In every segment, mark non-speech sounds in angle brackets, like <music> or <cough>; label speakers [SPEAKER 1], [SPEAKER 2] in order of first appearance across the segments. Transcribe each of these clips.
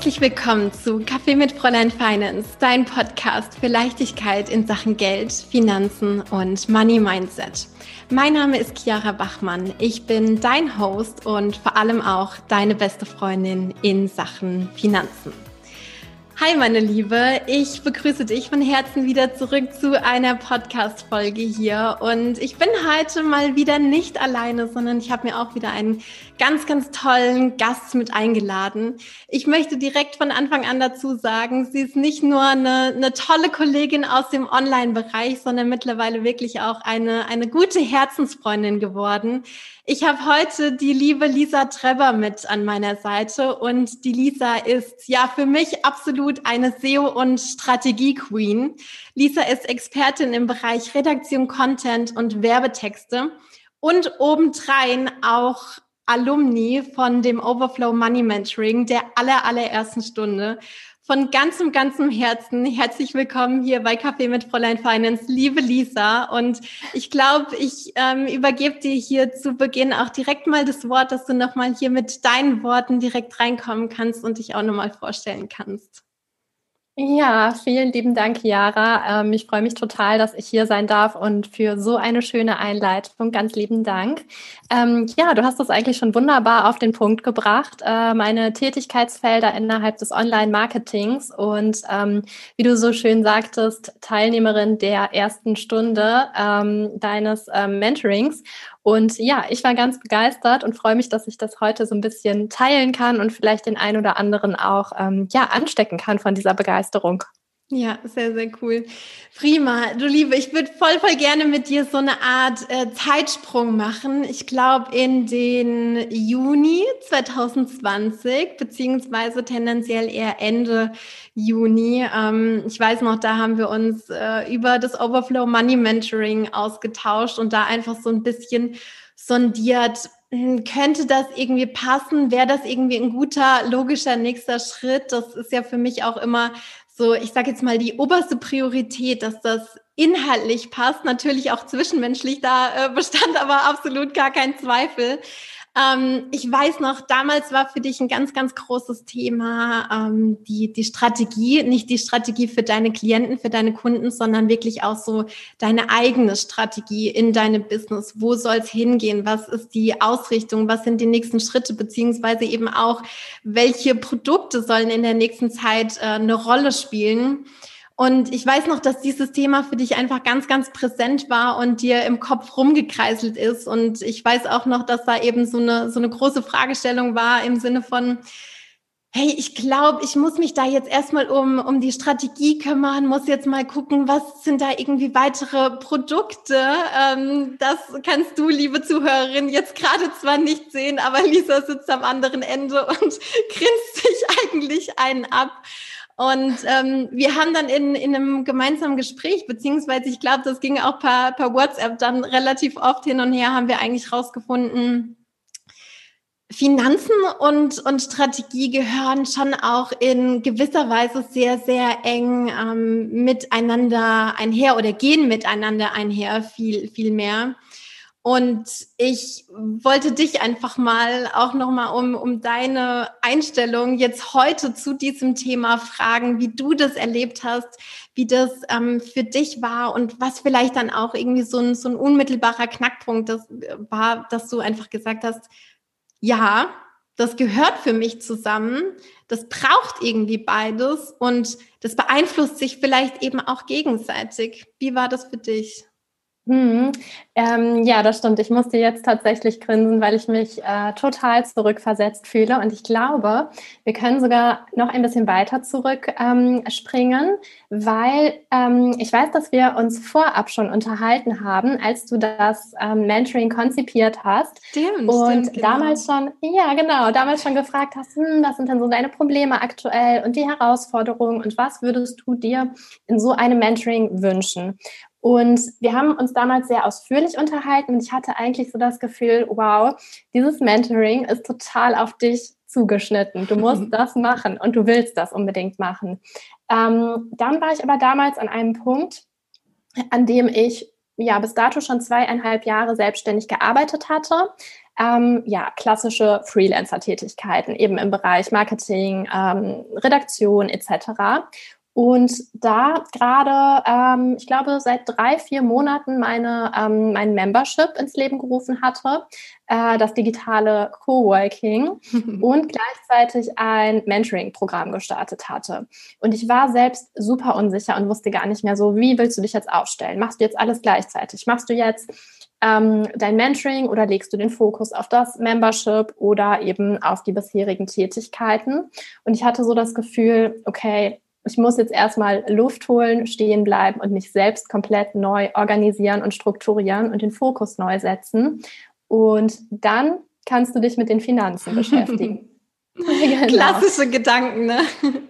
[SPEAKER 1] Herzlich willkommen zu Kaffee mit Fräulein Finance, dein Podcast für Leichtigkeit in Sachen Geld, Finanzen und Money Mindset. Mein Name ist Chiara Bachmann. Ich bin dein Host und vor allem auch deine beste Freundin in Sachen Finanzen. Hi meine Liebe, ich begrüße dich von Herzen wieder zurück zu einer Podcast-Folge hier und ich bin heute mal wieder nicht alleine, sondern ich habe mir auch wieder einen ganz, ganz tollen Gast mit eingeladen. Ich möchte direkt von Anfang an dazu sagen, sie ist nicht nur eine, eine tolle Kollegin aus dem Online-Bereich, sondern mittlerweile wirklich auch eine, eine gute Herzensfreundin geworden. Ich habe heute die liebe Lisa Trevor mit an meiner Seite und die Lisa ist ja für mich absolut eine SEO- und Strategie-Queen. Lisa ist Expertin im Bereich Redaktion, Content und Werbetexte und obendrein auch Alumni von dem Overflow Money Mentoring der aller, allerersten Stunde von ganzem, ganzem Herzen herzlich willkommen hier bei Café mit Fräulein Finance, liebe Lisa. Und ich glaube, ich ähm, übergebe dir hier zu Beginn auch direkt mal das Wort, dass du nochmal hier mit deinen Worten direkt reinkommen kannst und dich auch nochmal vorstellen kannst.
[SPEAKER 2] Ja, vielen lieben Dank, Jara. Ähm, ich freue mich total, dass ich hier sein darf und für so eine schöne Einleitung. Ganz lieben Dank. Ähm, ja, du hast das eigentlich schon wunderbar auf den Punkt gebracht. Äh, meine Tätigkeitsfelder innerhalb des Online-Marketings und ähm, wie du so schön sagtest, Teilnehmerin der ersten Stunde ähm, deines ähm, Mentorings. Und ja, ich war ganz begeistert und freue mich, dass ich das heute so ein bisschen teilen kann und vielleicht den einen oder anderen auch ähm, ja anstecken kann von dieser Begeisterung.
[SPEAKER 1] Ja, sehr, sehr cool. Prima. Du Liebe, ich würde voll, voll gerne mit dir so eine Art äh, Zeitsprung machen. Ich glaube in den Juni 2020, beziehungsweise tendenziell eher Ende Juni. Ähm, ich weiß noch, da haben wir uns äh, über das Overflow Money Mentoring ausgetauscht und da einfach so ein bisschen sondiert, hm, könnte das irgendwie passen? Wäre das irgendwie ein guter, logischer nächster Schritt? Das ist ja für mich auch immer so, ich sage jetzt mal, die oberste Priorität, dass das inhaltlich passt, natürlich auch zwischenmenschlich, da äh, bestand aber absolut gar kein Zweifel. Ähm, ich weiß noch, damals war für dich ein ganz, ganz großes Thema ähm, die, die Strategie, nicht die Strategie für deine Klienten, für deine Kunden, sondern wirklich auch so deine eigene Strategie in deinem Business. Wo soll es hingehen? Was ist die Ausrichtung? Was sind die nächsten Schritte? Beziehungsweise eben auch, welche Produkte sollen in der nächsten Zeit äh, eine Rolle spielen? Und ich weiß noch, dass dieses Thema für dich einfach ganz, ganz präsent war und dir im Kopf rumgekreiselt ist. Und ich weiß auch noch, dass da eben so eine, so eine große Fragestellung war im Sinne von, hey, ich glaube, ich muss mich da jetzt erstmal um, um die Strategie kümmern, muss jetzt mal gucken, was sind da irgendwie weitere Produkte. Ähm, das kannst du, liebe Zuhörerin, jetzt gerade zwar nicht sehen, aber Lisa sitzt am anderen Ende und <laughs> grinst sich eigentlich einen ab. Und ähm, wir haben dann in, in einem gemeinsamen Gespräch, beziehungsweise ich glaube, das ging auch per, per WhatsApp dann relativ oft hin und her, haben wir eigentlich rausgefunden, Finanzen und, und Strategie gehören schon auch in gewisser Weise sehr, sehr eng ähm, miteinander einher oder gehen miteinander einher, viel, viel mehr. Und ich wollte dich einfach mal auch nochmal um, um deine Einstellung jetzt heute zu diesem Thema fragen, wie du das erlebt hast, wie das ähm, für dich war und was vielleicht dann auch irgendwie so ein, so ein unmittelbarer Knackpunkt das war, dass du einfach gesagt hast, ja, das gehört für mich zusammen, das braucht irgendwie beides und das beeinflusst sich vielleicht eben auch gegenseitig. Wie war das für dich?
[SPEAKER 2] Hm. Ähm, ja, das stimmt. Ich musste jetzt tatsächlich grinsen, weil ich mich äh, total zurückversetzt fühle. Und ich glaube, wir können sogar noch ein bisschen weiter zurückspringen, ähm, weil ähm, ich weiß, dass wir uns vorab schon unterhalten haben, als du das ähm, Mentoring konzipiert hast. Stimmt. Und stimmt, genau. damals schon, ja, genau, damals schon gefragt hast, hm, was sind denn so deine Probleme aktuell und die Herausforderungen und was würdest du dir in so einem Mentoring wünschen? Und wir haben uns damals sehr ausführlich unterhalten und ich hatte eigentlich so das Gefühl, wow, dieses Mentoring ist total auf dich zugeschnitten. Du musst <laughs> das machen und du willst das unbedingt machen. Ähm, dann war ich aber damals an einem Punkt, an dem ich ja bis dato schon zweieinhalb Jahre selbstständig gearbeitet hatte, ähm, ja, klassische Freelancer-Tätigkeiten, eben im Bereich Marketing, ähm, Redaktion etc. Und da gerade, ähm, ich glaube, seit drei, vier Monaten meine, ähm, mein Membership ins Leben gerufen hatte, äh, das digitale Coworking <laughs> und gleichzeitig ein Mentoring-Programm gestartet hatte. Und ich war selbst super unsicher und wusste gar nicht mehr so, wie willst du dich jetzt aufstellen? Machst du jetzt alles gleichzeitig? Machst du jetzt ähm, dein Mentoring oder legst du den Fokus auf das Membership oder eben auf die bisherigen Tätigkeiten? Und ich hatte so das Gefühl, okay, ich muss jetzt erstmal Luft holen, stehen bleiben und mich selbst komplett neu organisieren und strukturieren und den Fokus neu setzen. Und dann kannst du dich mit den Finanzen <laughs> beschäftigen. <laughs> <laughs>
[SPEAKER 1] Genau. Klassische Gedanken, ne?
[SPEAKER 2] Mhm,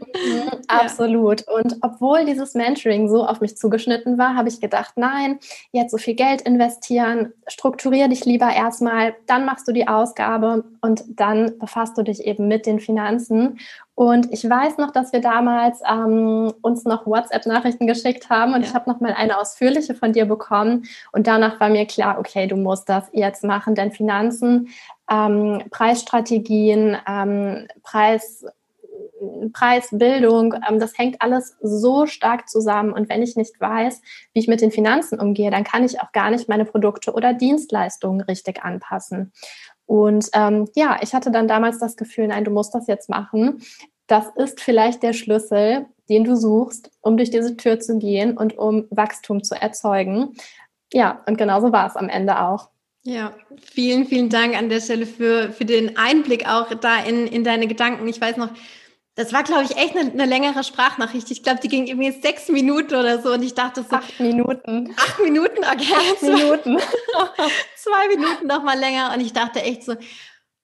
[SPEAKER 2] <laughs> absolut. Und obwohl dieses Mentoring so auf mich zugeschnitten war, habe ich gedacht, nein, jetzt so viel Geld investieren, strukturiere dich lieber erstmal, dann machst du die Ausgabe und dann befasst du dich eben mit den Finanzen. Und ich weiß noch, dass wir damals ähm, uns noch WhatsApp-Nachrichten geschickt haben und ja. ich habe noch mal eine ausführliche von dir bekommen. Und danach war mir klar, okay, du musst das jetzt machen, denn Finanzen ähm, Preisstrategien, ähm, Preis, Preisbildung, ähm, das hängt alles so stark zusammen. Und wenn ich nicht weiß, wie ich mit den Finanzen umgehe, dann kann ich auch gar nicht meine Produkte oder Dienstleistungen richtig anpassen. Und ähm, ja, ich hatte dann damals das Gefühl, nein, du musst das jetzt machen. Das ist vielleicht der Schlüssel, den du suchst, um durch diese Tür zu gehen und um Wachstum zu erzeugen. Ja, und genauso war es am Ende auch.
[SPEAKER 1] Ja, vielen, vielen Dank an der Stelle für, für den Einblick auch da in, in deine Gedanken. Ich weiß noch, das war, glaube ich, echt eine, eine längere Sprachnachricht. Ich glaube, die ging irgendwie sechs Minuten oder so und ich dachte so.
[SPEAKER 2] Acht Minuten.
[SPEAKER 1] Acht Minuten, okay.
[SPEAKER 2] Acht Minuten. <laughs>
[SPEAKER 1] zwei Minuten noch mal länger und ich dachte echt so,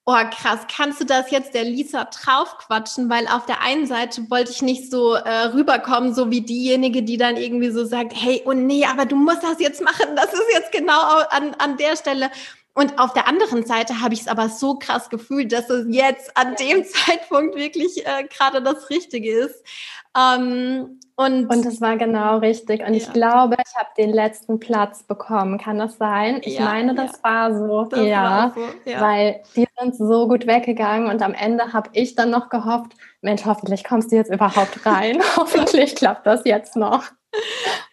[SPEAKER 1] oh krass, kannst du das jetzt der Lisa draufquatschen? Weil auf der einen Seite wollte ich nicht so äh, rüberkommen, so wie diejenige, die dann irgendwie so sagt, hey, oh nee, aber du musst das jetzt machen, das ist jetzt genau an, an der Stelle. Und auf der anderen Seite habe ich es aber so krass gefühlt, dass es jetzt an dem <laughs> Zeitpunkt wirklich äh, gerade das Richtige ist.
[SPEAKER 2] Ähm, und, und das war genau richtig. Und ja. ich glaube, ich habe den letzten Platz bekommen. Kann das sein? Ich ja, meine, das ja. war so. Das ja, war so, weil die sind so gut weggegangen und am Ende habe ich dann noch gehofft, Mensch, hoffentlich kommst du jetzt überhaupt rein. <laughs> <laughs> hoffentlich klappt das jetzt noch.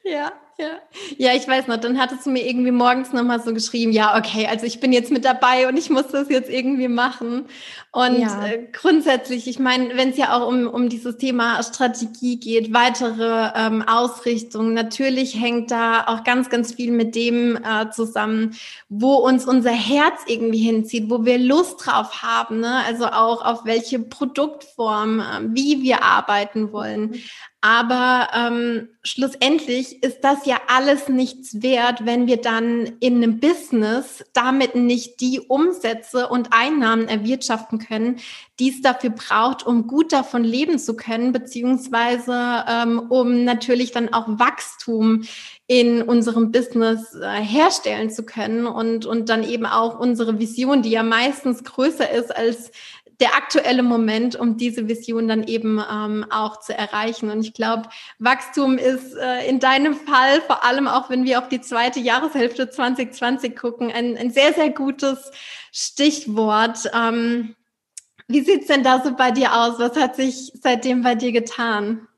[SPEAKER 1] Ja, ja. ja, ich weiß noch, dann hattest du mir irgendwie morgens nochmal so geschrieben, ja, okay, also ich bin jetzt mit dabei und ich muss das jetzt irgendwie machen. Und ja. äh, grundsätzlich, ich meine, wenn es ja auch um, um dieses Thema Strategie geht, weitere ähm, Ausrichtung, natürlich hängt da auch ganz, ganz viel mit dem äh, zusammen, wo uns unser Herz irgendwie hinzieht, wo wir Lust drauf haben, ne? also auch auf welche Produktform, äh, wie wir arbeiten wollen. Aber ähm, schlussendlich ist das ja alles nichts wert, wenn wir dann in einem Business damit nicht die Umsätze und Einnahmen erwirtschaften können, die es dafür braucht, um gut davon leben zu können, beziehungsweise ähm, um natürlich dann auch Wachstum in unserem Business äh, herstellen zu können und, und dann eben auch unsere Vision, die ja meistens größer ist als der aktuelle Moment, um diese Vision dann eben ähm, auch zu erreichen. Und ich glaube, Wachstum ist äh, in deinem Fall, vor allem auch wenn wir auf die zweite Jahreshälfte 2020 gucken, ein, ein sehr, sehr gutes Stichwort. Ähm, wie sieht's denn da so bei dir aus? Was hat sich seitdem bei dir getan?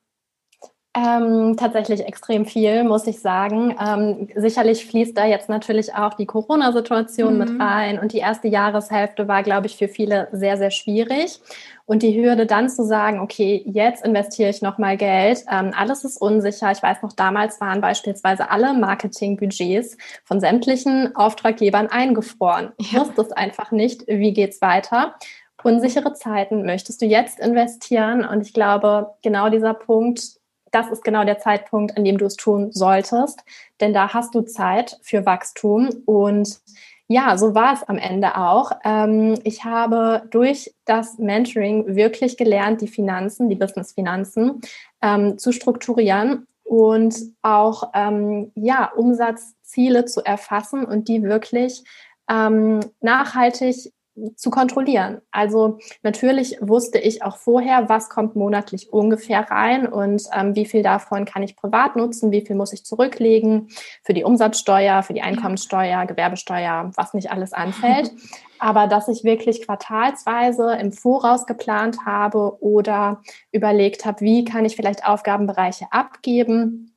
[SPEAKER 2] Ähm, tatsächlich extrem viel, muss ich sagen. Ähm, sicherlich fließt da jetzt natürlich auch die Corona-Situation mhm. mit rein und die erste Jahreshälfte war, glaube ich, für viele sehr, sehr schwierig. Und die Hürde dann zu sagen, okay, jetzt investiere ich nochmal Geld, ähm, alles ist unsicher. Ich weiß noch, damals waren beispielsweise alle Marketingbudgets von sämtlichen Auftraggebern eingefroren. Ich ja. wusste es einfach nicht, wie geht's weiter unsichere Zeiten, möchtest du jetzt investieren? Und ich glaube, genau dieser Punkt das ist genau der Zeitpunkt, an dem du es tun solltest, denn da hast du Zeit für Wachstum und ja, so war es am Ende auch. Ähm, ich habe durch das Mentoring wirklich gelernt, die Finanzen, die Business-Finanzen ähm, zu strukturieren und auch ähm, ja, Umsatzziele zu erfassen und die wirklich nachhaltig zu kontrollieren. Also natürlich wusste ich auch vorher, was kommt monatlich ungefähr rein und ähm, wie viel davon kann ich privat nutzen, wie viel muss ich zurücklegen für die Umsatzsteuer, für die Einkommenssteuer, Gewerbesteuer, was nicht alles anfällt. <laughs> Aber dass ich wirklich quartalsweise im Voraus geplant habe oder überlegt habe, wie kann ich vielleicht Aufgabenbereiche abgeben,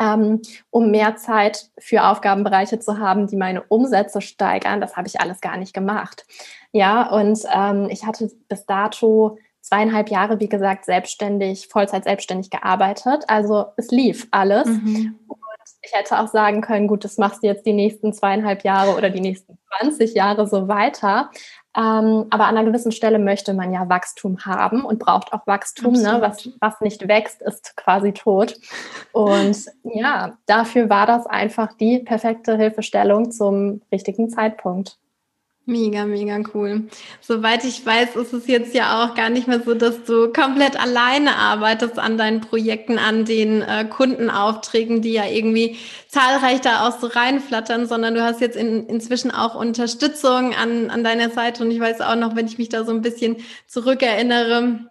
[SPEAKER 2] ähm, um mehr Zeit für Aufgabenbereiche zu haben, die meine Umsätze steigern. Das habe ich alles gar nicht gemacht. Ja, und ähm, ich hatte bis dato zweieinhalb Jahre, wie gesagt, selbstständig, Vollzeit selbstständig gearbeitet. Also es lief alles. Mhm. Und ich hätte auch sagen können, gut, das machst du jetzt die nächsten zweieinhalb Jahre oder die nächsten 20 Jahre so weiter. Ähm, aber an einer gewissen Stelle möchte man ja Wachstum haben und braucht auch Wachstum. Ne? Was, was nicht wächst, ist quasi tot. Und ja, dafür war das einfach die perfekte Hilfestellung zum richtigen Zeitpunkt.
[SPEAKER 1] Mega, mega cool. Soweit ich weiß, ist es jetzt ja auch gar nicht mehr so, dass du komplett alleine arbeitest an deinen Projekten, an den äh, Kundenaufträgen, die ja irgendwie zahlreich da auch so reinflattern, sondern du hast jetzt in, inzwischen auch Unterstützung an, an deiner Seite. Und ich weiß auch noch, wenn ich mich da so ein bisschen zurückerinnere,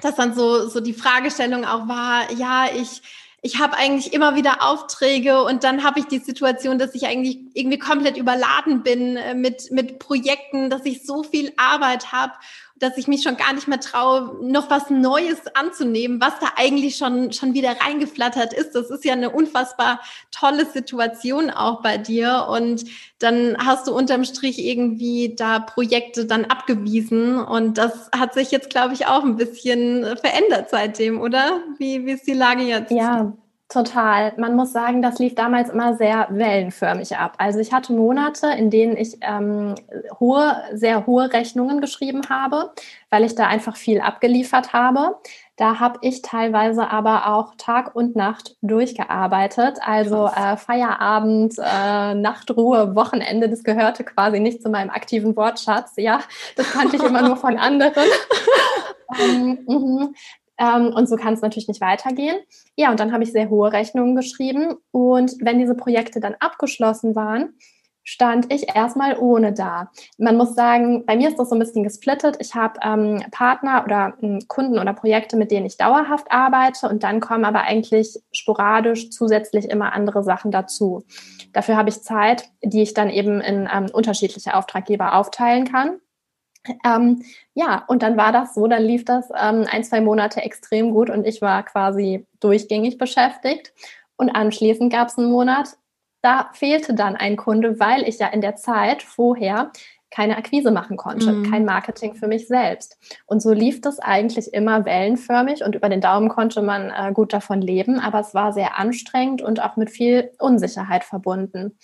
[SPEAKER 1] dass dann so, so die Fragestellung auch war, ja, ich ich habe eigentlich immer wieder Aufträge und dann habe ich die Situation, dass ich eigentlich irgendwie komplett überladen bin äh, mit, mit Projekten, dass ich so viel Arbeit habe dass ich mich schon gar nicht mehr traue, noch was Neues anzunehmen, was da eigentlich schon, schon wieder reingeflattert ist. Das ist ja eine unfassbar tolle Situation auch bei dir. Und dann hast du unterm Strich irgendwie da Projekte dann abgewiesen. Und das hat sich jetzt, glaube ich, auch ein bisschen verändert seitdem, oder? Wie, wie ist die Lage jetzt?
[SPEAKER 2] Ja, Total. Man muss sagen, das lief damals immer sehr wellenförmig ab. Also ich hatte Monate, in denen ich ähm, hohe, sehr hohe Rechnungen geschrieben habe, weil ich da einfach viel abgeliefert habe. Da habe ich teilweise aber auch Tag und Nacht durchgearbeitet. Also äh, Feierabend, äh, Nachtruhe, Wochenende, das gehörte quasi nicht zu meinem aktiven Wortschatz. Ja, das kannte ich immer nur von anderen. <laughs> ähm, mhm. Ähm, und so kann es natürlich nicht weitergehen. Ja, und dann habe ich sehr hohe Rechnungen geschrieben. Und wenn diese Projekte dann abgeschlossen waren, stand ich erstmal ohne da. Man muss sagen, bei mir ist das so ein bisschen gesplittet. Ich habe ähm, Partner oder ähm, Kunden oder Projekte, mit denen ich dauerhaft arbeite und dann kommen aber eigentlich sporadisch zusätzlich immer andere Sachen dazu. Dafür habe ich Zeit, die ich dann eben in ähm, unterschiedliche Auftraggeber aufteilen kann. Ähm, ja, und dann war das so, dann lief das ähm, ein, zwei Monate extrem gut und ich war quasi durchgängig beschäftigt. Und anschließend gab es einen Monat, da fehlte dann ein Kunde, weil ich ja in der Zeit vorher keine Akquise machen konnte, mhm. kein Marketing für mich selbst. Und so lief das eigentlich immer wellenförmig und über den Daumen konnte man äh, gut davon leben, aber es war sehr anstrengend und auch mit viel Unsicherheit verbunden.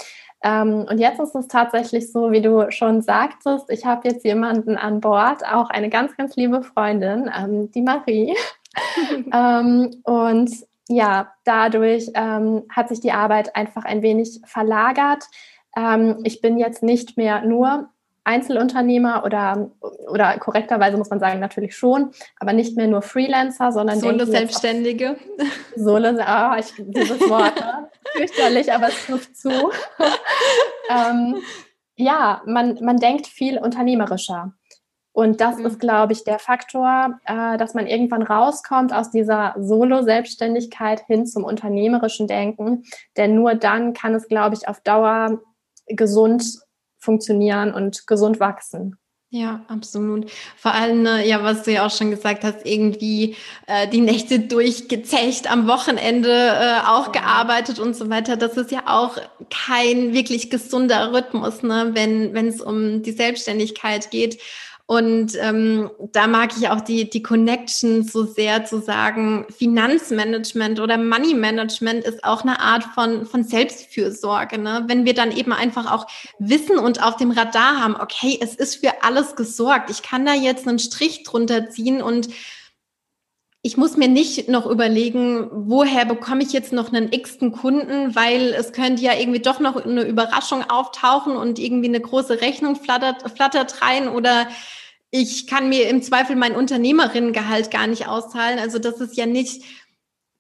[SPEAKER 2] Ähm, und jetzt ist es tatsächlich so, wie du schon sagtest, ich habe jetzt jemanden an Bord, auch eine ganz, ganz liebe Freundin, ähm, die Marie. <laughs> ähm, und ja, dadurch ähm, hat sich die Arbeit einfach ein wenig verlagert. Ähm, ich bin jetzt nicht mehr nur Einzelunternehmer oder, oder korrekterweise muss man sagen, natürlich schon, aber nicht mehr nur Freelancer, sondern
[SPEAKER 1] Solo-Selbstständige.
[SPEAKER 2] Solo, oh, ich, dieses Wort, ne? fürchterlich, aber es trifft zu. <laughs> ähm, ja, man, man denkt viel unternehmerischer. Und das mhm. ist, glaube ich, der Faktor, äh, dass man irgendwann rauskommt aus dieser Solo-Selbstständigkeit hin zum unternehmerischen Denken. Denn nur dann kann es, glaube ich, auf Dauer gesund funktionieren und gesund wachsen.
[SPEAKER 1] Ja, absolut. Vor allem, ne, ja, was du ja auch schon gesagt hast, irgendwie äh, die Nächte durchgezecht, am Wochenende äh, auch gearbeitet und so weiter. Das ist ja auch kein wirklich gesunder Rhythmus, ne, wenn wenn es um die Selbstständigkeit geht. Und ähm, da mag ich auch die, die Connection so sehr zu sagen, Finanzmanagement oder Money Management ist auch eine Art von, von Selbstfürsorge. Ne? Wenn wir dann eben einfach auch wissen und auf dem Radar haben, okay, es ist für alles gesorgt. Ich kann da jetzt einen Strich drunter ziehen und ich muss mir nicht noch überlegen, woher bekomme ich jetzt noch einen x-ten Kunden, weil es könnte ja irgendwie doch noch eine Überraschung auftauchen und irgendwie eine große Rechnung flattert, flattert rein oder ich kann mir im Zweifel mein Unternehmerinnengehalt gar nicht auszahlen. Also das ist ja nicht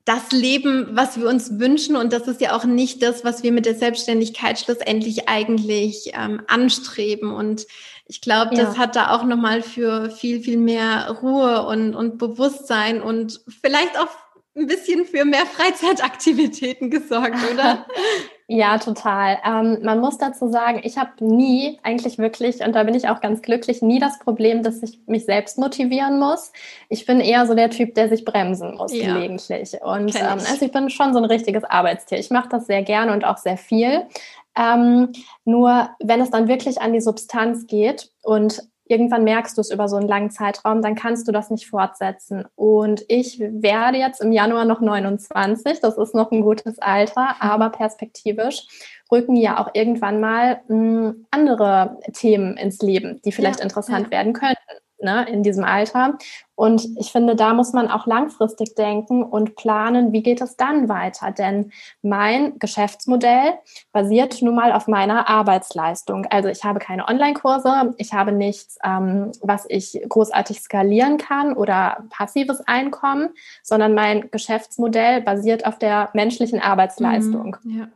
[SPEAKER 1] das Leben, was wir uns wünschen und das ist ja auch nicht das, was wir mit der Selbstständigkeit schlussendlich eigentlich ähm, anstreben. Und Ich glaube, das hat da auch nochmal für viel, viel mehr Ruhe und, und Bewusstsein und vielleicht auch ein bisschen für mehr Freizeitaktivitäten gesorgt, oder? <laughs>
[SPEAKER 2] ja, total. Ähm, man muss dazu sagen, ich habe nie eigentlich wirklich, und da bin ich auch ganz glücklich, nie das Problem, dass ich mich selbst motivieren muss. Ich bin eher so der Typ, der sich bremsen muss ja. gelegentlich. Und ähm, also ich bin schon so ein richtiges Arbeitstier. Ich mache das sehr gerne und auch sehr viel. Ähm, nur wenn es dann wirklich an die Substanz geht und irgendwann merkst du es über so einen langen Zeitraum, dann kannst du das nicht fortsetzen. Und ich werde jetzt im Januar noch 29, das ist noch ein gutes Alter, aber perspektivisch rücken ja auch irgendwann mal mh, hm, andere Themen ins Leben, die vielleicht ja, interessant ja. werden könnten ne, in diesem Alter. Und ich finde, da muss man auch langfristig denken und planen, wie geht es dann weiter? Denn mein Geschäftsmodell basiert nun mal auf meiner Arbeitsleistung. Also ich habe keine Online-Kurse, ich habe nichts, ähm, was ich großartig skalieren kann oder passives Einkommen, sondern mein Geschäftsmodell basiert auf der menschlichen Arbeitsleistung. Mhm, ja.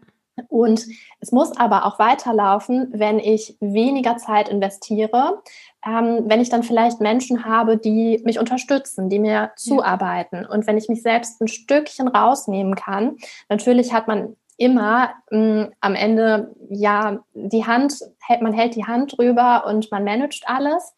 [SPEAKER 2] Und es muss aber auch weiterlaufen, wenn ich weniger Zeit investiere, ähm, wenn ich dann vielleicht Menschen habe, die mich unterstützen, die mir zuarbeiten. Und wenn ich mich selbst ein Stückchen rausnehmen kann, natürlich hat man immer mh, am Ende ja die Hand, hält, man hält die Hand drüber und man managt alles.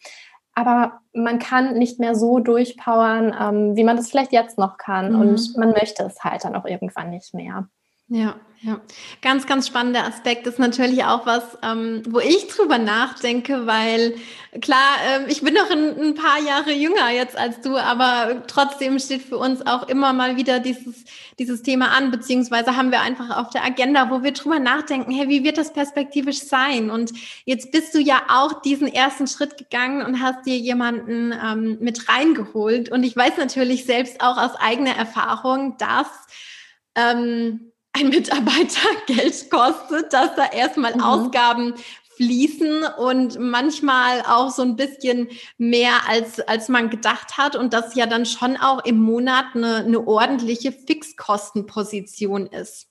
[SPEAKER 2] Aber man kann nicht mehr so durchpowern, ähm, wie man das vielleicht jetzt noch kann. Mhm. Und man möchte es halt dann auch irgendwann nicht mehr.
[SPEAKER 1] Ja, ja. Ganz, ganz spannender Aspekt ist natürlich auch was, ähm, wo ich drüber nachdenke, weil klar, ähm, ich bin noch ein, ein, paar Jahre jünger jetzt als du, aber trotzdem steht für uns auch immer mal wieder dieses, dieses Thema an, beziehungsweise haben wir einfach auf der Agenda, wo wir drüber nachdenken, hey, wie wird das perspektivisch sein? Und jetzt bist du ja auch diesen ersten Schritt gegangen und hast dir jemanden ähm, mit reingeholt. Und ich weiß natürlich selbst auch aus eigener Erfahrung, dass ähm, ein Mitarbeiter <laughs> Geld kostet, dass da erstmal mhm. Ausgaben fließen und manchmal auch so ein bisschen mehr als, als man gedacht hat und das ja dann schon auch im Monat eine, eine ordentliche Fixkostenposition ist.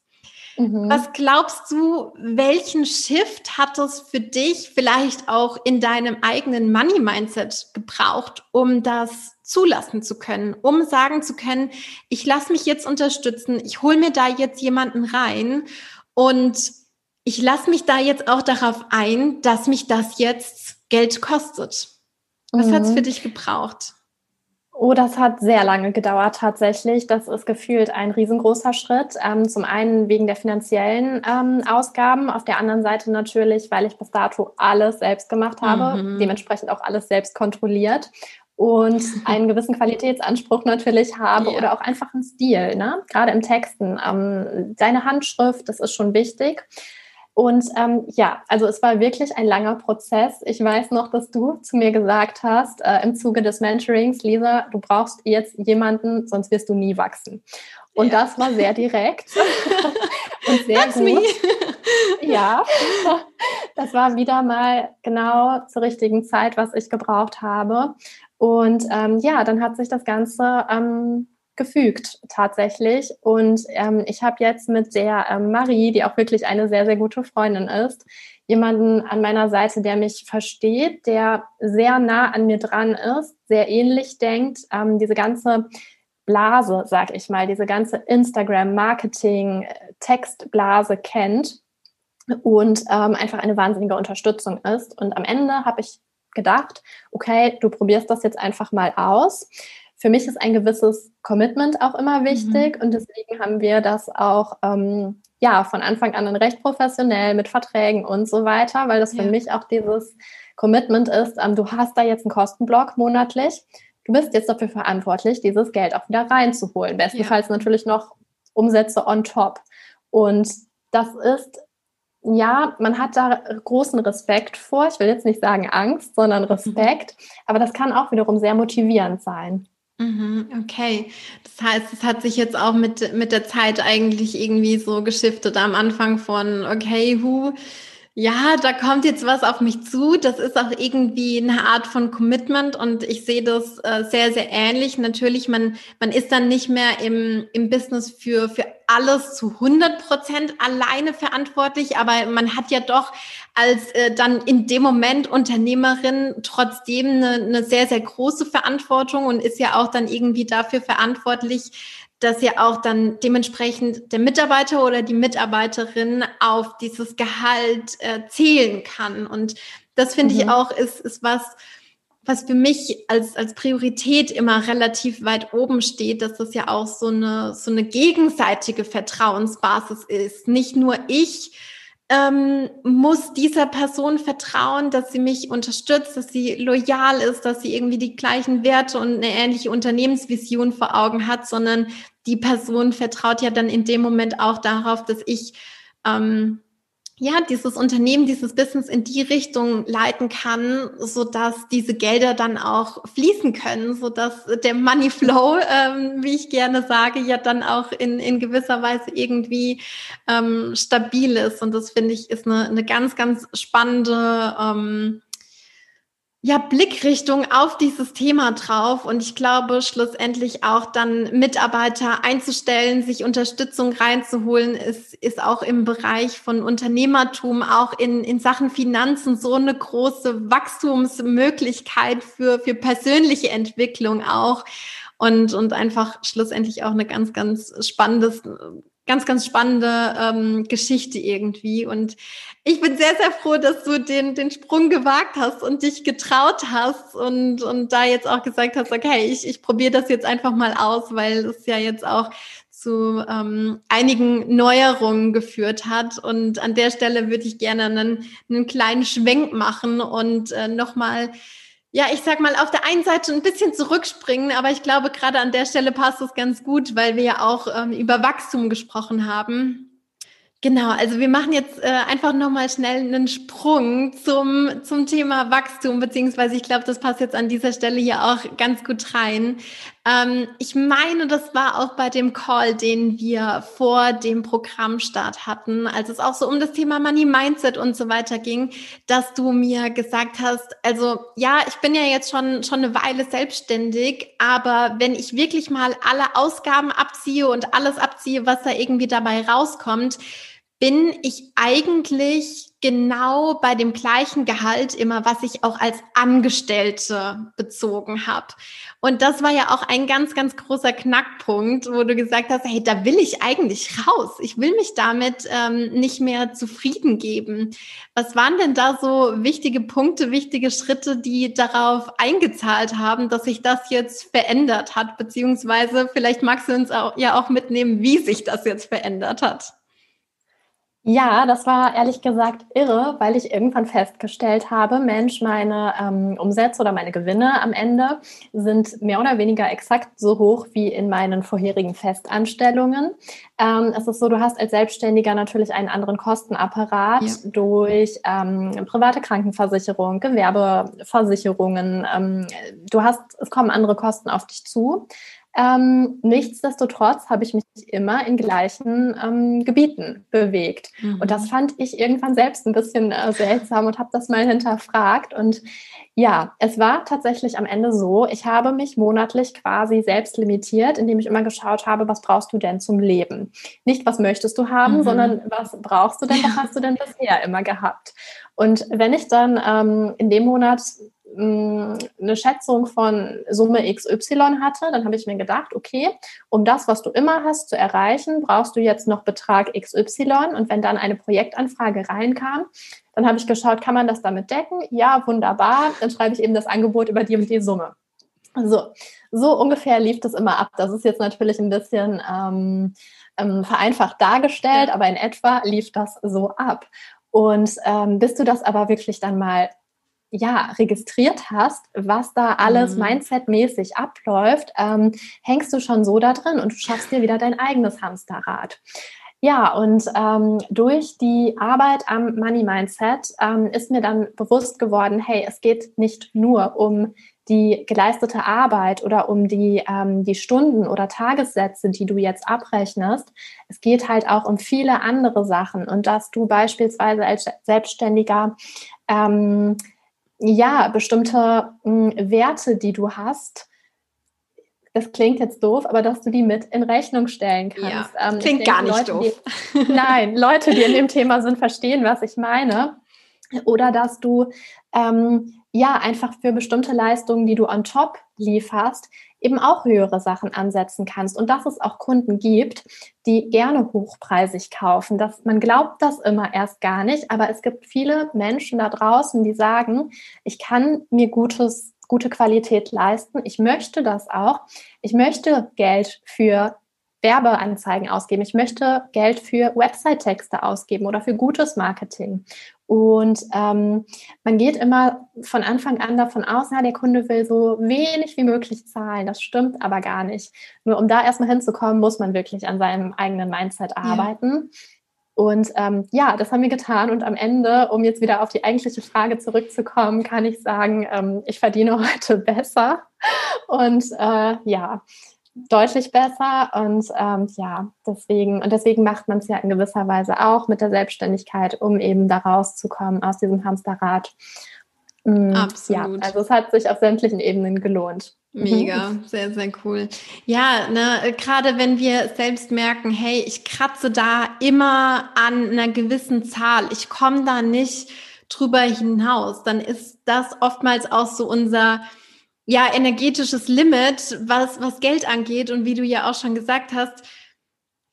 [SPEAKER 1] Mhm. Was glaubst du, welchen Shift hat es für dich vielleicht auch in deinem eigenen Money-Mindset gebraucht, um das zulassen zu können, um sagen zu können, ich lasse mich jetzt unterstützen, ich hole mir da jetzt jemanden rein und ich lasse mich da jetzt auch darauf ein, dass mich das jetzt Geld kostet. Was mhm. hat es für dich gebraucht?
[SPEAKER 2] Oh, das hat sehr lange gedauert tatsächlich. Das ist gefühlt ein riesengroßer Schritt. Ähm, zum einen wegen der finanziellen ähm, Ausgaben, auf der anderen Seite natürlich, weil ich bis dato alles selbst gemacht habe, mhm. dementsprechend auch alles selbst kontrolliert und <laughs> einen gewissen Qualitätsanspruch natürlich habe ja. oder auch einfach einen Stil, ne? gerade im Texten. Ähm, deine Handschrift, das ist schon wichtig. Und ähm, ja, also es war wirklich ein langer Prozess. Ich weiß noch, dass du zu mir gesagt hast, äh, im Zuge des Mentorings, Lisa, du brauchst jetzt jemanden, sonst wirst du nie wachsen. Und ja. das war sehr direkt <laughs> und sehr That's gut. Me. ja, das war wieder mal genau zur richtigen Zeit, was ich gebraucht habe. Und ähm, ja, dann hat sich das Ganze ähm, gefügt tatsächlich. Und ähm, ich habe jetzt mit der ähm, Marie, die auch wirklich eine sehr, sehr gute Freundin ist, jemanden an meiner Seite, der mich versteht, der sehr nah an mir dran ist, sehr ähnlich denkt. Ähm, diese ganze Blase, sag ich mal, diese ganze Instagram-Marketing, Textblase kennt und ähm, einfach eine wahnsinnige Unterstützung ist. Und am Ende habe ich gedacht, okay, du probierst das jetzt einfach mal aus für mich ist ein gewisses Commitment auch immer wichtig mhm. und deswegen haben wir das auch ähm, ja von Anfang an recht professionell mit Verträgen und so weiter, weil das ja. für mich auch dieses Commitment ist, ähm, du hast da jetzt einen Kostenblock monatlich, du bist jetzt dafür verantwortlich, dieses Geld auch wieder reinzuholen. Bestenfalls ja. natürlich noch Umsätze on top. Und das ist ja, man hat da großen Respekt vor. Ich will jetzt nicht sagen Angst, sondern mhm. Respekt. Mhm. Aber das kann auch wiederum sehr motivierend sein.
[SPEAKER 1] Mhm, okay, das heißt, es hat sich jetzt auch mit, mit der Zeit eigentlich irgendwie so geschiftet am Anfang von, okay, hu, Ja, da kommt jetzt was auf mich zu. Das ist auch irgendwie eine Art von Commitment und ich sehe das äh, sehr, sehr ähnlich. Natürlich, man, man ist dann nicht mehr im, im Business für, für alles zu 100 Prozent alleine verantwortlich, aber man hat ja doch als äh, dann in dem Moment Unternehmerin trotzdem eine, eine sehr, sehr große Verantwortung und ist ja auch dann irgendwie dafür verantwortlich, dass ja auch dann dementsprechend der Mitarbeiter oder die Mitarbeiterin auf dieses Gehalt äh, zählen kann. Und das finde mhm. ich auch ist, ist was, was für mich als, als Priorität immer relativ weit oben steht, dass das ja auch so eine, so eine gegenseitige Vertrauensbasis ist. Nicht nur ich ähm, muss dieser Person vertrauen, dass sie mich unterstützt, dass sie loyal ist, dass sie irgendwie die gleichen Werte und eine ähnliche Unternehmensvision vor Augen hat, sondern die Person vertraut ja dann in dem Moment auch darauf, dass ich ähm, ja, dieses Unternehmen, dieses Business in die Richtung leiten kann, so dass diese Gelder dann auch fließen können, so dass der Money Flow, <laughs> ähm, wie ich gerne sage, ja dann auch in, in gewisser Weise irgendwie ähm, stabil ist. Und das finde ich ist eine, eine ganz, ganz spannende ähm, ja, Blickrichtung auf dieses Thema drauf. Und ich glaube schlussendlich auch dann Mitarbeiter einzustellen, sich Unterstützung reinzuholen, ist, ist auch im Bereich von Unternehmertum, auch in, in Sachen Finanzen so eine große Wachstumsmöglichkeit für, für persönliche Entwicklung auch. Und, und einfach schlussendlich auch eine ganz, ganz spannendes ganz, ganz spannende ähm, Geschichte irgendwie. Und ich bin sehr, sehr froh, dass du den, den Sprung gewagt hast und dich getraut hast und, und da jetzt auch gesagt hast, okay, ich, ich probiere das jetzt einfach mal aus, weil es ja jetzt auch zu ähm, einigen Neuerungen geführt hat. Und an der Stelle würde ich gerne einen, einen kleinen Schwenk machen und äh, nochmal ja, ich sag mal, auf der einen Seite ein bisschen zurückspringen, aber ich glaube, gerade an der Stelle passt es ganz gut, weil wir ja auch ähm, über Wachstum gesprochen haben. Genau, also wir machen jetzt äh, einfach nochmal schnell einen Sprung zum, zum Thema Wachstum, beziehungsweise ich glaube, das passt jetzt an dieser Stelle hier auch ganz gut rein. Ähm, ich meine, das war auch bei dem Call, den wir vor dem Programmstart hatten, als es auch so um das Thema Money Mindset und so weiter ging, dass du mir gesagt hast, also ja, ich bin ja jetzt schon, schon eine Weile selbstständig, aber wenn ich wirklich mal alle Ausgaben abziehe und alles abziehe, was da irgendwie dabei rauskommt, bin ich eigentlich genau bei dem gleichen Gehalt immer, was ich auch als Angestellte bezogen habe. Und das war ja auch ein ganz, ganz großer Knackpunkt, wo du gesagt hast, hey, da will ich eigentlich raus. Ich will mich damit ähm, nicht mehr zufrieden geben. Was waren denn da so wichtige Punkte, wichtige Schritte, die darauf eingezahlt haben, dass sich das jetzt verändert hat? Beziehungsweise vielleicht magst du uns auch, ja auch mitnehmen, wie sich das jetzt verändert hat.
[SPEAKER 2] Ja, das war ehrlich gesagt irre, weil ich irgendwann festgestellt habe, Mensch, meine ähm, Umsätze oder meine Gewinne am Ende sind mehr oder weniger exakt so hoch wie in meinen vorherigen Festanstellungen. Ähm, es ist so, du hast als Selbstständiger natürlich einen anderen Kostenapparat ja. durch ähm, private Krankenversicherung, Gewerbeversicherungen. Ähm, du hast, es kommen andere Kosten auf dich zu. Ähm, nichtsdestotrotz habe ich mich immer in gleichen ähm, Gebieten bewegt. Mhm. Und das fand ich irgendwann selbst ein bisschen äh, seltsam und habe das mal hinterfragt. Und ja, es war tatsächlich am Ende so, ich habe mich monatlich quasi selbst limitiert, indem ich immer geschaut habe, was brauchst du denn zum Leben? Nicht, was möchtest du haben, mhm. sondern was brauchst du denn, was hast du denn bisher immer gehabt? Und wenn ich dann ähm, in dem Monat eine Schätzung von Summe XY hatte, dann habe ich mir gedacht, okay, um das, was du immer hast, zu erreichen, brauchst du jetzt noch Betrag XY. Und wenn dann eine Projektanfrage reinkam, dann habe ich geschaut, kann man das damit decken? Ja, wunderbar. Dann schreibe ich eben das Angebot über die und die Summe. So, so ungefähr lief das immer ab. Das ist jetzt natürlich ein bisschen ähm, ähm, vereinfacht dargestellt, aber in etwa lief das so ab. Und ähm, bis du das aber wirklich dann mal ja, registriert hast, was da alles mhm. mindsetmäßig abläuft, ähm, hängst du schon so da drin und du schaffst dir wieder dein eigenes Hamsterrad. Ja, und ähm, durch die Arbeit am Money Mindset ähm, ist mir dann bewusst geworden, hey, es geht nicht nur um die geleistete Arbeit oder um die, ähm, die Stunden oder Tagessätze, die du jetzt abrechnest. Es geht halt auch um viele andere Sachen und dass du beispielsweise als Selbstständiger ähm, ja bestimmte mh, hm, Werte, die du hast, das klingt jetzt doof, aber dass du die mit in Rechnung stellen kannst.
[SPEAKER 1] Ja, ähm, klingt denke, gar nicht
[SPEAKER 2] Leute,
[SPEAKER 1] doof.
[SPEAKER 2] Die, <laughs> <laughs> nein, Leute, die in dem Thema sind, verstehen, was ich meine. Oder dass du ähm, ja einfach für bestimmte Leistungen, die du on top lieferst, eben auch höhere Sachen ansetzen kannst. Und dass es auch Kunden gibt, die gerne hochpreisig kaufen. Das, man glaubt das immer erst gar nicht, aber es gibt viele Menschen da draußen, die sagen, ich kann mir gutes gute Qualität leisten. Ich möchte das auch. Ich möchte Geld für Werbeanzeigen ausgeben. Ich möchte Geld für Website-Texte ausgeben oder für gutes Marketing. Und ähm, man geht immer von Anfang an davon aus, ja, der Kunde will so wenig wie möglich zahlen. Das stimmt aber gar nicht. Nur um da erstmal hinzukommen, muss man wirklich an seinem eigenen Mindset arbeiten. Ja. Und ähm, ja, das haben wir getan. Und am Ende, um jetzt wieder auf die eigentliche Frage zurückzukommen, kann ich sagen, ähm, ich verdiene <laughs> heute besser. Und äh, ja, deutlich besser. Und ähm, ja, deswegen, und deswegen macht man es ja in gewisser Weise auch mit der Selbstständigkeit, um eben da rauszukommen aus diesem Hamsterrad.
[SPEAKER 1] Mhm, Absolut.
[SPEAKER 2] Ja, also es hat sich auf sämtlichen Ebenen gelohnt.
[SPEAKER 1] Mhm. Mega, sehr, sehr cool. Ja, ne, gerade wenn wir selbst merken, hey, ich kratze da immer an einer gewissen Zahl, ich komme da nicht drüber hinaus, dann ist das oftmals auch so unser ja, energetisches Limit, was, was Geld angeht. Und wie du ja auch schon gesagt hast,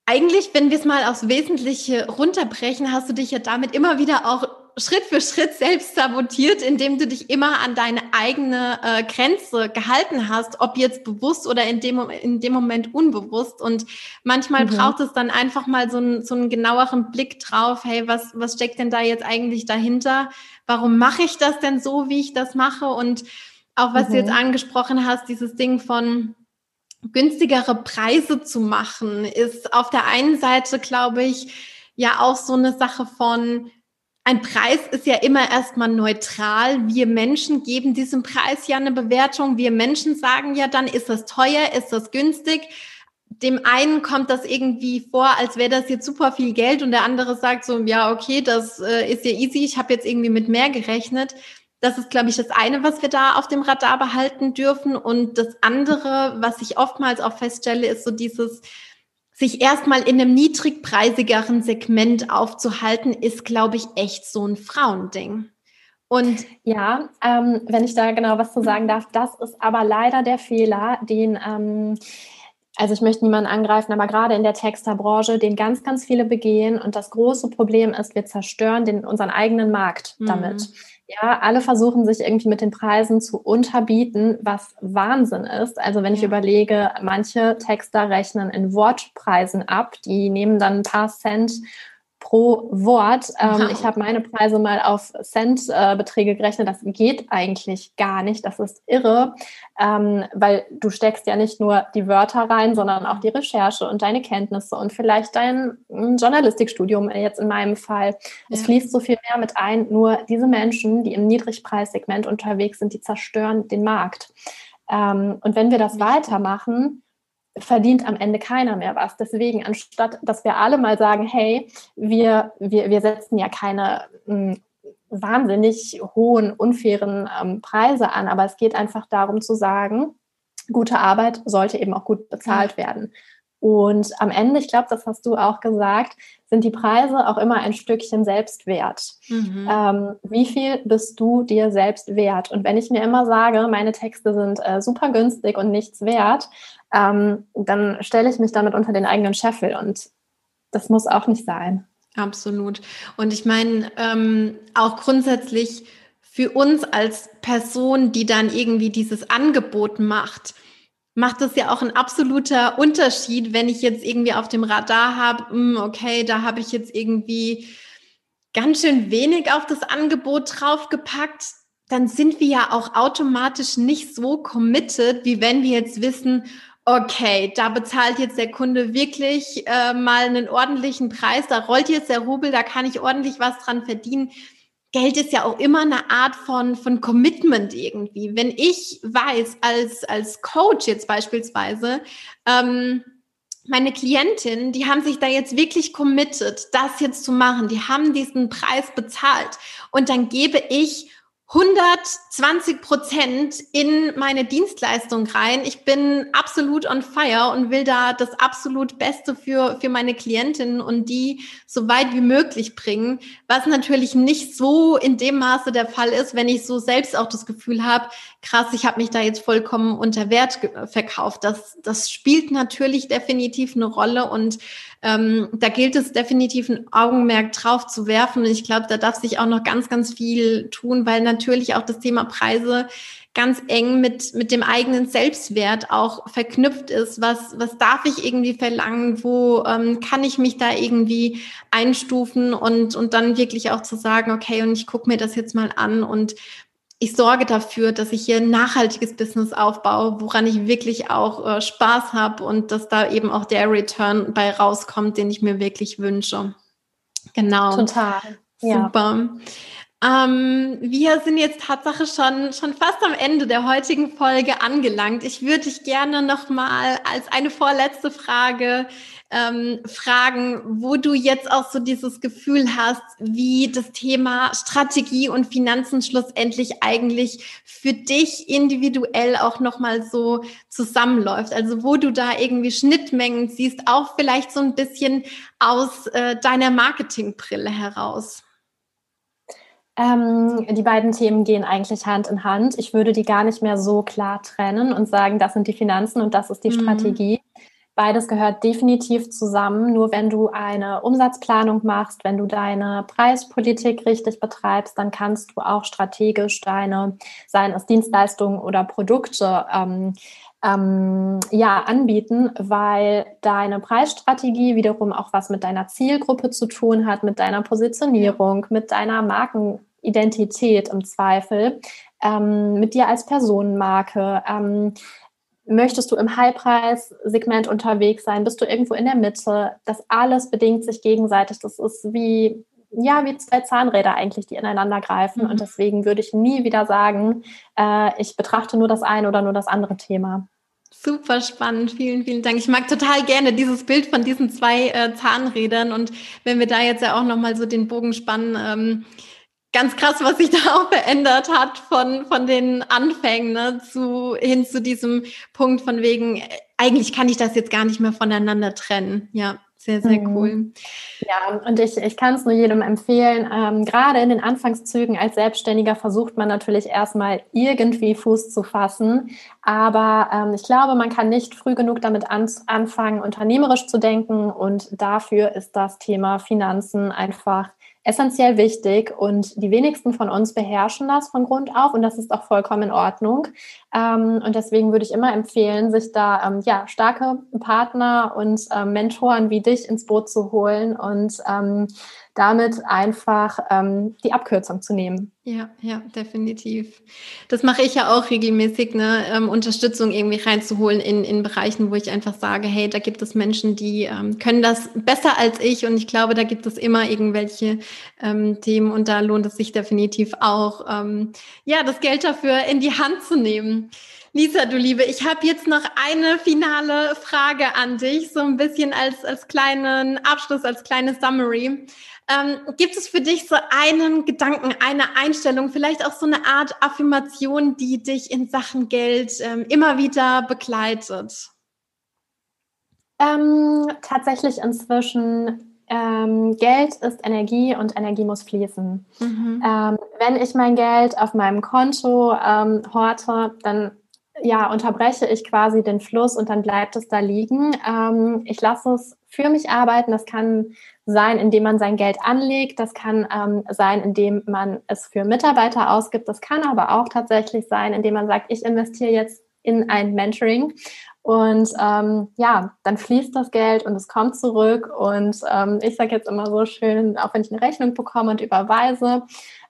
[SPEAKER 1] eigentlich, wenn wir es mal aufs Wesentliche runterbrechen, hast du dich ja damit immer wieder auch Schritt für Schritt selbst sabotiert, indem du dich immer an deine eigene äh, Grenze gehalten hast, ob jetzt bewusst oder in dem, in dem Moment unbewusst. Und manchmal mhm. braucht es dann einfach mal so, ein, so einen genaueren Blick drauf, hey, was, was steckt denn da jetzt eigentlich dahinter? Warum mache ich das denn so, wie ich das mache? Und auch was mhm. du jetzt mhm. angesprochen hast, dieses Ding von günstigere Preise zu machen, ist auf der einen Seite, glaube ich, ja auch so eine Sache von, ein Preis ist ja immer erstmal neutral. Wir Menschen geben diesem Preis ja eine Bewertung. Wir Menschen sagen ja dann, ist das teuer, ist das günstig? Dem einen kommt das irgendwie vor, als wäre das jetzt super viel Geld und der andere sagt so, ja, okay, das äh, ist ja easy, ich habe jetzt irgendwie mit mehr gerechnet. Das ist, glaube ich, das eine, was wir da auf dem Radar behalten dürfen. Und das andere, was ich oftmals auch feststelle, ist so dieses, sich erstmal in einem niedrigpreisigeren Segment aufzuhalten, ist, glaube ich, echt so ein Frauending.
[SPEAKER 2] Und ja, ähm, wenn ich da genau was zu sagen darf, das ist aber leider der Fehler, den, ähm, also ich möchte niemanden angreifen, aber gerade in der Texterbranche, den ganz, ganz viele begehen. Und das große Problem ist, wir zerstören den, unseren eigenen Markt mhm. Ja, alle versuchen sich irgendwie mit den Preisen zu unterbieten, was Wahnsinn ist. Also wenn ja. ich überlege, manche Texter rechnen in Wortpreisen ab, die nehmen dann ein paar Cent pro Wort. Ähm, wow. Ich habe meine Preise mal auf Centbeträge äh, gerechnet. Das geht eigentlich gar nicht. Das ist irre, ähm, weil du steckst ja nicht nur die Wörter rein, sondern auch die Recherche und deine Kenntnisse und vielleicht dein hm, Journalistikstudium jetzt in meinem Fall. Ja. Es fließt so viel mehr mit ein. Nur diese Menschen, die im Niedrigpreissegment unterwegs sind, die zerstören den Markt. Ähm, und wenn wir das weitermachen, verdient am Ende keiner mehr was. Deswegen, anstatt dass wir alle mal sagen, hey, wir, wir, wir setzen ja keine mh, hm, wahnsinnig hohen, unfairen ähm, Preise an, aber es geht einfach darum zu sagen, gute Arbeit sollte eben auch gut bezahlt werden. Und am Ende, ich glaube, das hast du auch gesagt, sind die Preise auch immer ein Stückchen Selbstwert. Mhm. Ähm, wie viel bist du dir selbst wert? Und wenn ich mir immer sage, meine Texte sind äh, super günstig und nichts wert, ähm, dann stelle ich mich damit unter den eigenen Scheffel und das muss auch nicht sein.
[SPEAKER 1] Absolut. Und ich meine, ähm, auch grundsätzlich für uns als Person, die dann irgendwie dieses Angebot macht, macht es ja auch ein absoluter Unterschied, wenn ich jetzt irgendwie auf dem Radar habe, hm, okay, da habe ich jetzt irgendwie ganz schön wenig auf das Angebot draufgepackt, dann sind wir ja auch automatisch nicht so committed, wie wenn wir jetzt wissen, okay, da bezahlt jetzt der Kunde wirklich äh, mal einen ordentlichen Preis, da rollt jetzt der Rubel, da kann ich ordentlich was dran verdienen. Geld ist ja auch immer eine Art von, von Commitment irgendwie. Wenn ich weiß, als, als Coach jetzt beispielsweise, ähm, meine Klientinnen, die haben sich da jetzt wirklich committed, das jetzt zu machen. Die haben diesen Preis bezahlt. Und dann gebe ich 120 Prozent in meine Dienstleistung rein. Ich bin absolut on fire und will da das absolut Beste für, für meine Klientinnen und die so weit wie möglich bringen. Was natürlich nicht so in dem Maße der Fall ist, wenn ich so selbst auch das Gefühl habe, krass, ich habe mich da jetzt vollkommen unter Wert verkauft. Das, das spielt natürlich definitiv eine Rolle und ähm, da gilt es definitiv ein Augenmerk drauf zu werfen. Und ich glaube, da darf sich auch noch ganz, ganz viel tun, weil natürlich auch das Thema Preise ganz eng mit, mit dem eigenen Selbstwert auch verknüpft ist. Was, was darf ich irgendwie verlangen? Wo ähm, kann ich mich da irgendwie einstufen und, und dann wirklich auch zu sagen, okay, und ich gucke mir das jetzt mal an und ich sorge dafür, dass ich hier ein nachhaltiges Business aufbaue, woran ich wirklich auch äh, Spaß habe und dass da eben auch der Return bei rauskommt, den ich mir wirklich wünsche. Genau.
[SPEAKER 2] Total.
[SPEAKER 1] Super. Ja. Ähm, wir sind jetzt Tatsache schon, schon fast am Ende der heutigen Folge angelangt. Ich würde dich gerne nochmal als eine vorletzte Frage ähm, fragen, wo du jetzt auch so dieses Gefühl hast, wie das Thema Strategie und Finanzen schlussendlich eigentlich für dich individuell auch nochmal so zusammenläuft. Also wo du da irgendwie Schnittmengen siehst, auch vielleicht so ein bisschen aus äh, deiner Marketingbrille heraus.
[SPEAKER 2] Ähm, die beiden Themen gehen eigentlich Hand in Hand. Ich würde die gar nicht mehr so klar trennen und sagen, das sind die Finanzen und das ist die mhm. Strategie. Beides gehört definitiv zusammen. Nur wenn du eine Umsatzplanung machst, wenn du deine Preispolitik richtig betreibst, dann kannst du auch strategisch deine, seien es Dienstleistungen oder Produkte, ähm, ähm, ja, anbieten, weil deine Preisstrategie wiederum auch was mit deiner Zielgruppe zu tun hat, mit deiner Positionierung, mit deiner Markenidentität im Zweifel, ähm, mit dir als Personenmarke. Möchtest du im High-Preis-Segment unterwegs sein? Bist du irgendwo in der Mitte? Das alles bedingt sich gegenseitig. Das ist wie, ja, wie zwei Zahnräder eigentlich, die ineinander greifen. Mhm. Und deswegen würde ich nie wieder sagen, äh, ich betrachte nur das eine oder nur das andere Thema.
[SPEAKER 1] Super spannend, vielen, vielen Dank. Ich mag total gerne dieses Bild von diesen zwei äh, Zahnrädern und wenn wir da jetzt ja auch nochmal so den Bogen spannen, ähm, ganz krass, was sich <laughs> da auch verändert hat von, von den Anfängen ne, zu, hin zu diesem Punkt von wegen, äh, eigentlich kann ich das jetzt gar nicht mehr voneinander trennen. Ja, sehr, sehr mhm. cool.
[SPEAKER 2] Ja, und ich, ich kann es nur jedem empfehlen. Ähm, gerade in den Anfangszügen als Selbstständiger versucht man natürlich erstmal irgendwie Fuß zu fassen. Aber ähm, ich glaube, man kann nicht früh genug damit an, anfangen, unternehmerisch zu denken. Und dafür ist das Thema Finanzen einfach essentiell wichtig und die wenigsten von uns beherrschen das von Grund auf und das ist auch vollkommen in Ordnung. Ähm, und deswegen würde ich immer empfehlen, sich da ähm, ja, starke Partner und ähm, Mentoren wie dich ins Boot zu holen und ähm, damit einfach ähm, die Abkürzung zu nehmen.
[SPEAKER 1] Ja, ja, definitiv. Das mache ich ja auch regelmäßig, ne, ähm, Unterstützung irgendwie reinzuholen in, in Bereichen, wo ich einfach sage, hey, da gibt es Menschen, die ähm, können das besser als ich und ich glaube, da gibt es immer irgendwelche Themen und da lohnt es sich definitiv auch, ja, das Geld dafür in die Hand zu nehmen. Lisa, du Liebe, ich habe jetzt noch eine finale Frage an dich, so ein bisschen als, als kleinen Abschluss, als kleine Summary. Ähm, gibt es für dich so einen Gedanken, eine Einstellung, vielleicht auch so eine Art Affirmation, die dich in Sachen Geld ähm, immer wieder begleitet?
[SPEAKER 2] Ähm, tatsächlich inzwischen ähm, Geld ist Energie und Energie muss fließen. Mhm. Ähm, wenn ich mein Geld auf meinem Konto ähm, horte, dann ja, unterbreche ich quasi den Fluss und dann bleibt es da liegen. Ähm, ich lasse es für mich arbeiten. Das kann sein, indem man sein Geld anlegt. Das kann ähm, sein, indem man es für Mitarbeiter ausgibt. Das kann aber auch tatsächlich sein, indem man sagt, ich investiere jetzt in ein Mentoring. Und ähm, ja, dann fließt das Geld und es kommt zurück. Und ähm, ich sage jetzt immer so schön, auch wenn ich eine Rechnung bekomme und überweise,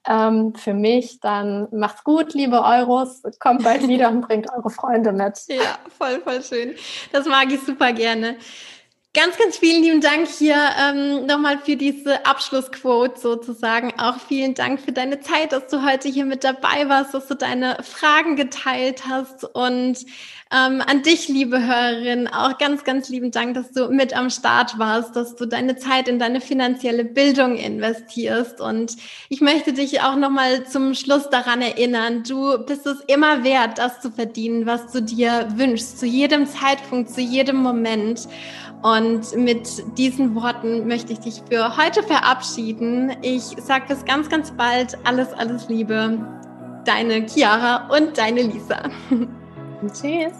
[SPEAKER 2] ähm, für mich, dann macht's gut, liebe Euros, kommt bald wieder und bringt eure Freunde mit.
[SPEAKER 1] Ja, voll, voll schön. Das mag ich super gerne. Ganz, ganz vielen lieben Dank hier ähm, nochmal für diese Abschlussquote sozusagen. Auch vielen Dank für deine Zeit, dass du heute hier mit dabei warst, dass du deine Fragen geteilt hast. Und ähm, an dich, liebe Hörerin, auch ganz, ganz lieben Dank, dass du mit am Start warst, dass du deine Zeit in deine finanzielle Bildung investierst. Und ich möchte dich auch nochmal zum Schluss daran erinnern, du bist es immer wert, das zu verdienen, was du dir wünschst, zu jedem Zeitpunkt, zu jedem Moment. Und mit diesen Worten möchte ich dich für heute verabschieden. Ich sage bis ganz, ganz bald alles, alles Liebe. Deine Chiara und deine Lisa. <laughs>
[SPEAKER 2] Tschüss.